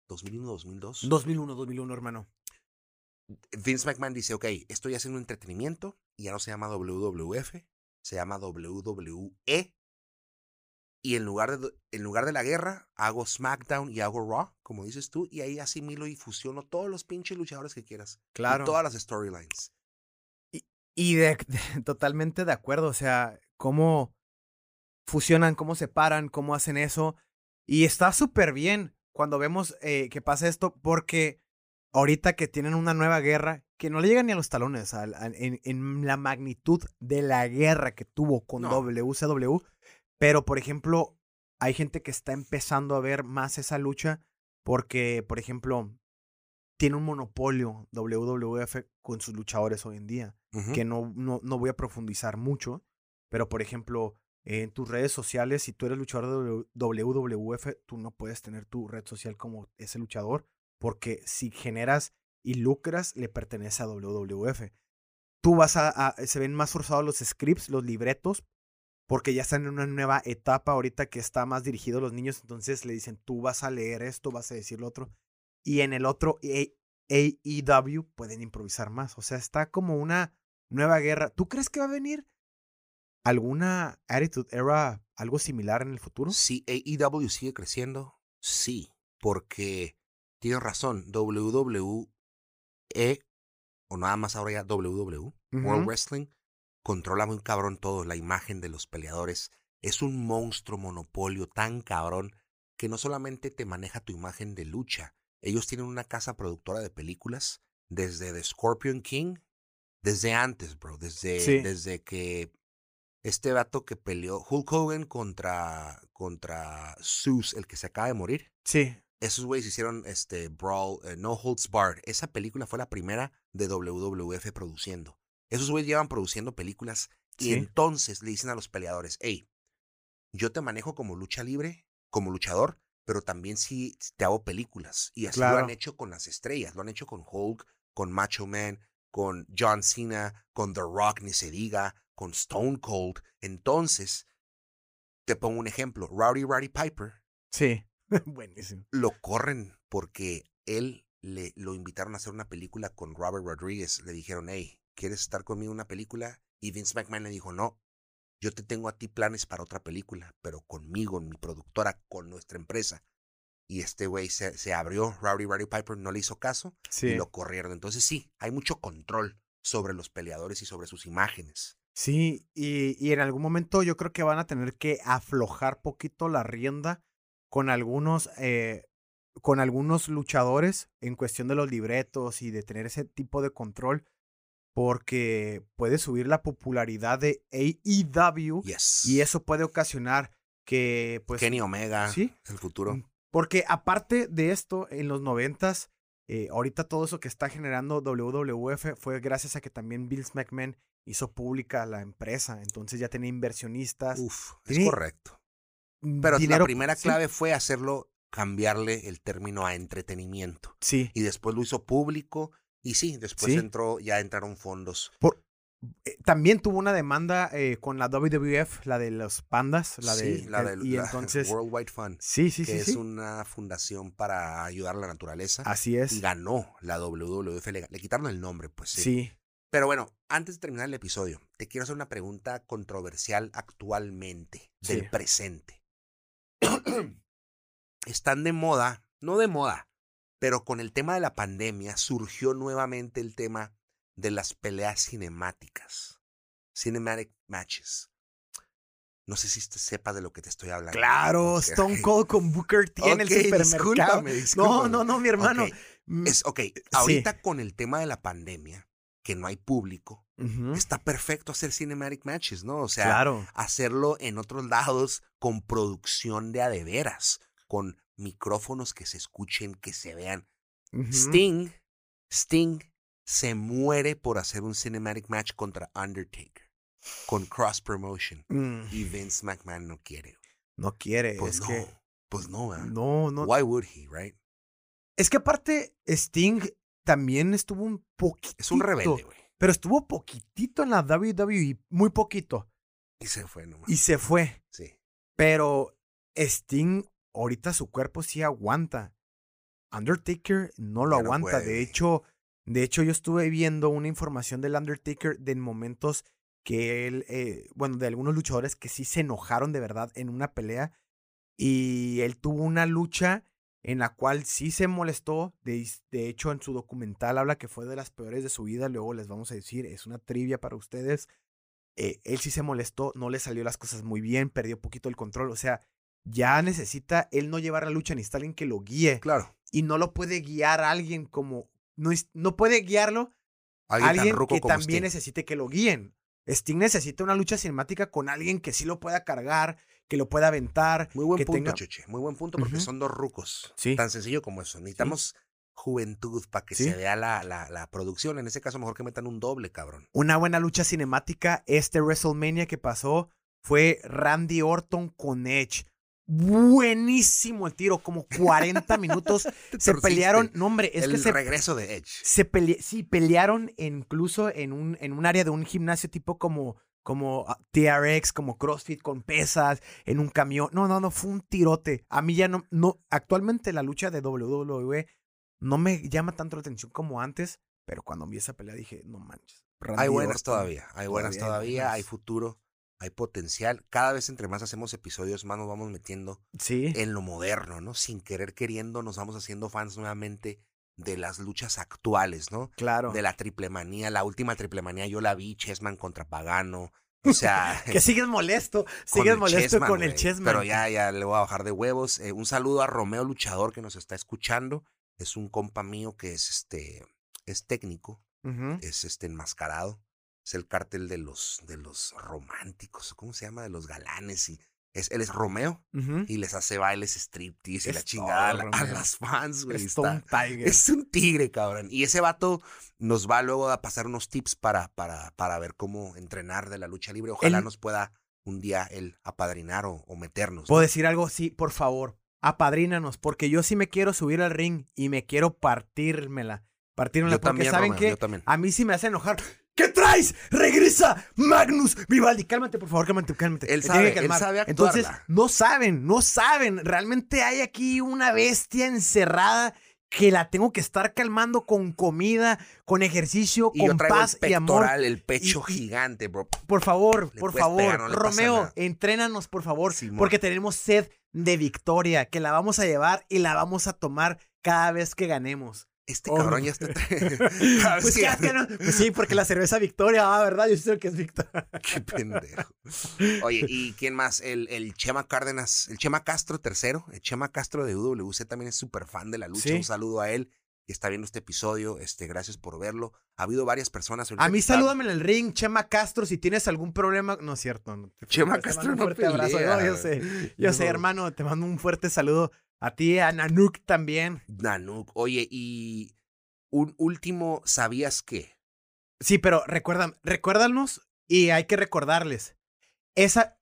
2001, 2002. 2001, 2001, hermano. Vince McMahon dice, ok, estoy haciendo entretenimiento y ya no se llama WWF, se llama WWE. Y en lugar, de, en lugar de la guerra, hago SmackDown y hago Raw, como dices tú, y ahí asimilo y fusiono todos los pinches luchadores que quieras. y Claro. todas las storylines. Y de, de- [laughs] totalmente de acuerdo. O sea, cómo fusionan, cómo separan, cómo hacen eso. Y está súper bien cuando vemos eh, que pasa esto, porque ahorita que tienen una nueva guerra, que no le llegan ni a los talones al- al- en, en la magnitud de la guerra que tuvo con No. WCW. Pero, por ejemplo, hay gente que está empezando a ver más esa lucha porque, por ejemplo, tiene un monopolio WWF con sus luchadores hoy en día que no, no, no voy a profundizar mucho, pero por ejemplo, en tus redes sociales, si tú eres luchador de WWF, tú no puedes tener tu red social como ese luchador, porque si generas y lucras, le pertenece a WWF. Tú vas a, a- se ven más forzados los scripts, los libretos, porque ya están en una nueva etapa ahorita que está más dirigido a los niños, entonces le dicen, tú vas a leer esto, vas a decir lo otro, y en el otro A- AEW pueden improvisar más, o sea, está como una nueva guerra. ¿Tú crees que va a venir alguna Attitude Era, algo similar en el futuro? Si AEW sigue creciendo, sí, porque tienes razón, WWE, o nada más ahora ya WWE, World. Wrestling, controla muy cabrón todo, la imagen de los peleadores. Es un monstruo monopolio tan cabrón que no solamente te maneja tu imagen de lucha, ellos tienen una casa productora de películas desde The Scorpion King, desde antes, bro, desde, Sí. desde que este vato que peleó Hulk Hogan contra, contra Zeus, el que se acaba de morir. Sí, Esos güeyes hicieron este Brawl, eh, No Holds Barred. Esa película fue la primera de WWF produciendo. Esos güeyes llevan produciendo películas y entonces le dicen a los peleadores, hey, yo te manejo como lucha libre, como luchador, pero también sí te hago películas. Y así lo han hecho con las estrellas. Lo han hecho con Hulk, con Macho Man, con John Cena, con The Rock, ni se diga, con Stone Cold. Entonces, te pongo un ejemplo. Rowdy Roddy Piper Sí. [laughs] Buenísimo. lo corren porque él le lo invitaron a hacer una película con Robert Rodriguez. Le dijeron, hey, ¿quieres estar conmigo en una película? Y Vince McMahon le dijo, no, yo te tengo a ti planes para otra película, pero conmigo, en mi productora, con nuestra empresa. Y este güey se, se abrió, Rowdy Roddy Piper no le hizo caso Sí. y lo corrieron. Entonces sí, hay mucho control sobre los peleadores y sobre sus imágenes. Sí, y, y en algún momento yo creo que van a tener que aflojar poquito la rienda con algunos, eh, con algunos luchadores en cuestión de los libretos y de tener ese tipo de control, porque puede subir la popularidad de AEW Yes. y eso puede ocasionar que, pues, Kenny Omega, sí. el futuro. Mm, Porque aparte de esto, en los noventas, eh, ahorita todo eso que está generando WWF fue gracias a que también Vince McMahon hizo pública la empresa. Entonces ya tenía inversionistas. Uf, es Sí. correcto. mm, Pero dinero- la primera sí, clave fue hacerlo, cambiarle el término a entretenimiento. Sí. Y después lo hizo público. Y sí, después Sí. entró, ya entraron fondos. Por- eh, también tuvo una demanda eh, con la WWF, la de los pandas, la de, sí, la del y la entonces World Wide Fund, sí, sí, que sí, es sí. una fundación para ayudar a la naturaleza. Así Y es. ganó la WWF. Le, le quitaron el nombre, pues sí. Pero bueno, antes de terminar el episodio, te quiero hacer una pregunta controversial actualmente, del presente. [clears throat] Están de moda, no de moda, pero con el tema de la pandemia surgió nuevamente el tema de las peleas cinemáticas. Cinematic matches. No sé si te sepas de lo que te estoy hablando. Claro, Stone. Cold con Booker [laughs] T en el supermercado. discúlpame, No, discúlpame. no, no, mi hermano. Ok, Mm, Es, ok, ahorita con el tema de la pandemia, que no hay público, está perfecto hacer cinematic matches, ¿no? O sea, Claro. hacerlo en otros lados con producción de a de veras, con micrófonos que se escuchen, que se vean. Sting, Sting se muere por hacer un cinematic match contra Undertaker con cross promotion Mm, y Vince McMahon no quiere. No quiere, Pues es no, que pues no, ¿verdad? no, no. Why would he, right? Es que aparte Sting también estuvo un poquito. Es un rebelde, güey. Pero estuvo poquitito en la WWE, muy poquito. Y se fue nomás. Y se fue. Sí. Pero Sting, ahorita su cuerpo sí aguanta. Undertaker no lo aguanta. puede, de hecho, de hecho, yo estuve viendo una información del Undertaker de momentos que él, eh, bueno, de algunos luchadores que sí se enojaron de verdad en una pelea. Y él tuvo una lucha en la cual sí se molestó. De, de hecho, en su documental habla que fue de las peores de su vida. Luego les vamos a decir, es una trivia para ustedes. Eh, él sí se molestó, no le salió las cosas muy bien, perdió poquito el control. O sea, ya necesita él no llevar la lucha, necesita alguien que lo guíe. Claro. Y no lo puede guiar a alguien como. No, no puede guiarlo Alguien, alguien tan ruco que como también Sting. necesite que lo guíen. Sting necesita una lucha cinemática con alguien que sí lo pueda cargar, que lo pueda aventar. Muy buen que punto, tenga-. Muy buen punto porque son dos rucos. Sí. Tan sencillo como eso. Necesitamos juventud para que Sí. se vea la, la, la producción. En ese caso, mejor que metan un doble, cabrón. Una buena lucha cinemática. Este WrestleMania que pasó fue Randy Orton con Edge. Buenísimo el tiro, como [laughs] 40 minutos. se pelearon. No, hombre, es el que se, regreso de Edge. se pele- sí, pelearon incluso en un, en un área de un gimnasio tipo como, como ah, TRX, como CrossFit con pesas, en un camión. No, no, no, fue un tirote. A mí ya no, no, actualmente la lucha de WWE no me llama tanto la atención como antes, pero cuando vi esa pelea dije, no manches. Randy Hay buenas Orton, todavía. Hay buenas todavía hay todavía. Hay buenas. futuro. Hay potencial. Cada vez entre más hacemos episodios, más nos vamos metiendo Sí, en lo moderno, ¿no? Sin querer queriendo, nos vamos haciendo fans nuevamente de las luchas actuales, ¿no? claro. De la triple manía. La última triple manía yo la vi, Chessman contra Pagano. O sea. [laughs] que sigues molesto, [laughs] sigues molesto Chessman, con el. Chessman. Pero ya, ya le voy a bajar de huevos. Eh, un saludo a Romeo Luchador que nos está escuchando. Es un compa mío que es este. Es técnico. Es este enmascarado. Es el cártel de los, de los románticos. ¿Cómo se llama? De los galanes. Y es, él es Romeo. Y les hace bailes striptease y la Es chingada a, todo, las fans, güey. Está- Tiger. es un tigre, cabrón. Y ese vato nos va luego a pasar unos tips para, para, para ver cómo entrenar de la lucha libre. Ojalá Él- nos pueda un día él apadrinar o, o meternos. ¿no? ¿Puedo decir algo? Sí, por favor. apadrínanos, porque yo sí me quiero subir al ring y me quiero partírmela. Partírmela, Yo porque también, ¿saben Romeo, yo también. A mí sí me hace enojar. ¿Qué traes? ¡Regresa! ¡Magnus Vivaldi! Cálmate, por favor, cálmate, cálmate. Él sabe, él sabe Entonces, no saben, no saben. Realmente hay aquí una bestia encerrada que la tengo que estar calmando con comida, con ejercicio, Y yo con traigo paz el y amor. el pecho Y- gigante, bro. Por favor, Le por favor, pegar, no Romeo, entrénanos, por favor, porque tenemos sed de victoria, que la vamos a llevar y la vamos a tomar cada vez que ganemos. Este Oh, cabrón ya está. [laughs] [laughs] Pues, que- ¿qué hace, no? Pues sí, porque la cerveza Victoria, ah, ¿verdad? Yo sé que es Victoria. [laughs] Qué pendejo. Oye, ¿y quién más? El, el Chema Cárdenas, el Chema Castro tercero, el Chema Castro de UWC también es súper fan de la lucha. Sí. Un saludo a él que está viendo este episodio. Este, gracias por verlo. Ha habido varias personas. A mí que salúdame en el ring, Chema Castro, si tienes algún problema. No es cierto. no te- Chema Castro un no fuerte abrazo. No, yo sé, yo sé, No. hermano, te mando un fuerte saludo a ti, a Nanuk también. Nanook. Oye, y un último, ¿sabías qué? Sí, pero recuerdan, recuérdanos y hay que recordarles. Esa.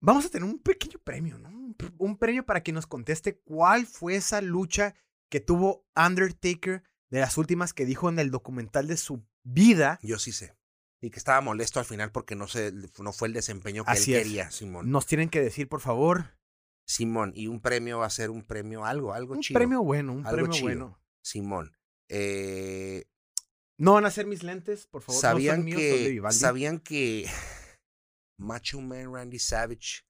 Vamos a tener un pequeño premio, ¿no? Un pr- Un premio para que nos conteste cuál fue esa lucha que tuvo Undertaker de las últimas que dijo en el documental de su vida. Yo sí sé. Y que estaba molesto al final porque no, se, no fue el desempeño que Así él es. quería, Simón. Nos tienen que decir, por favor, Simón, y un premio va a ser un premio, algo, algo un chido. premio bueno, un Algo premio chido. bueno. Simón. Eh, No van a ser mis lentes, por favor. no ¿Sabían, son míos, que. ¿Sabían que [sighs] Macho Man Randy Savage,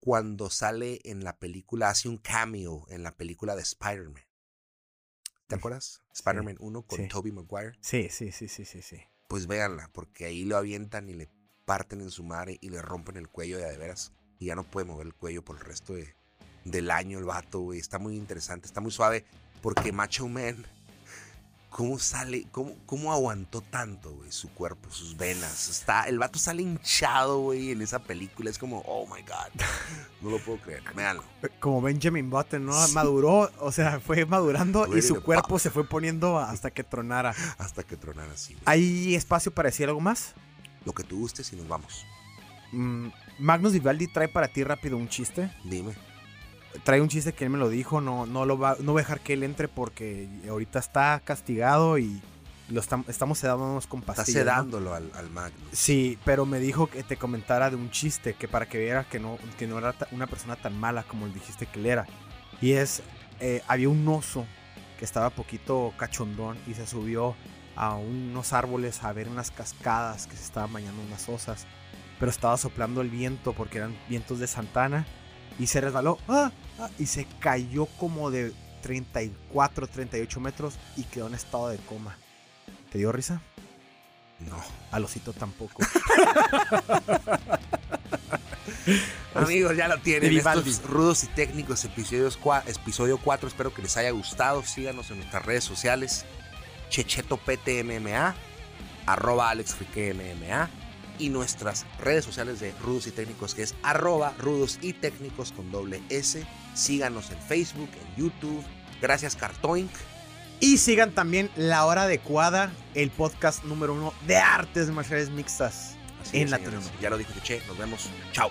cuando sale en la película, hace un cameo en la película de Spider-Man? ¿Te Mm, acuerdas? Spider-Man 1 con sí. Tobey Maguire. Sí, sí, sí, sí, sí, sí. Pues véanla, porque ahí lo avientan y le parten en su madre y le rompen el cuello de a de veras. Y ya no puede mover el cuello por el resto de, del año el vato, güey. Está muy interesante, está muy suave. Porque Macho Man, ¿cómo sale? ¿Cómo, cómo aguantó tanto, güey? Su cuerpo, sus venas. Está, el vato sale hinchado, güey, en esa película. Es como, oh my God. No lo puedo creer. [laughs] Véanlo. Como Benjamin Button, ¿no? Sí. Maduró, o sea, fue madurando y su cuerpo pop. se fue poniendo hasta que tronara. Hasta que tronara güey. ¿Hay espacio para decir algo más? Lo que tú gustes y nos vamos. Mm, Magnus Vivaldi trae para ti rápido un chiste. Dime. Trae un chiste que él me lo dijo, no, no, lo va, no voy a dejar que él entre porque ahorita está castigado y lo estam- estamos sedándonos con pastillas. ¿no? sedándolo al, al Magnus. Sí, pero me dijo que te comentara de un chiste, que para que viera que no, que no era una persona tan mala como dijiste que él era. Y es, eh, había un oso que estaba poquito cachondón y se subió a unos árboles a ver unas cascadas que se estaban bañando unas osas. Pero estaba soplando el viento porque eran vientos de Santana y se resbaló ¡ah! ¡ah! y se cayó como de 34, 38 metros y quedó en estado de coma. ¿Te dio risa? No. Al osito tampoco. [laughs] Amigos, ya lo tienen. Vivaldi. Estos rudos y técnicos, episodios episodio 4. Espero que les haya gustado. Síganos en nuestras redes sociales. Checheto PTMMA, arroba AlexFriqueMMA y nuestras redes sociales de rudos y técnicos que es arroba rudos y técnicos con doble S. Síganos en Facebook, en YouTube. Gracias Cartoink. Y sigan también La Hora Adecuada, el podcast número uno de artes marciales mixtas Así en es, señores. Ya lo dijo Cheche. Nos vemos. Chao.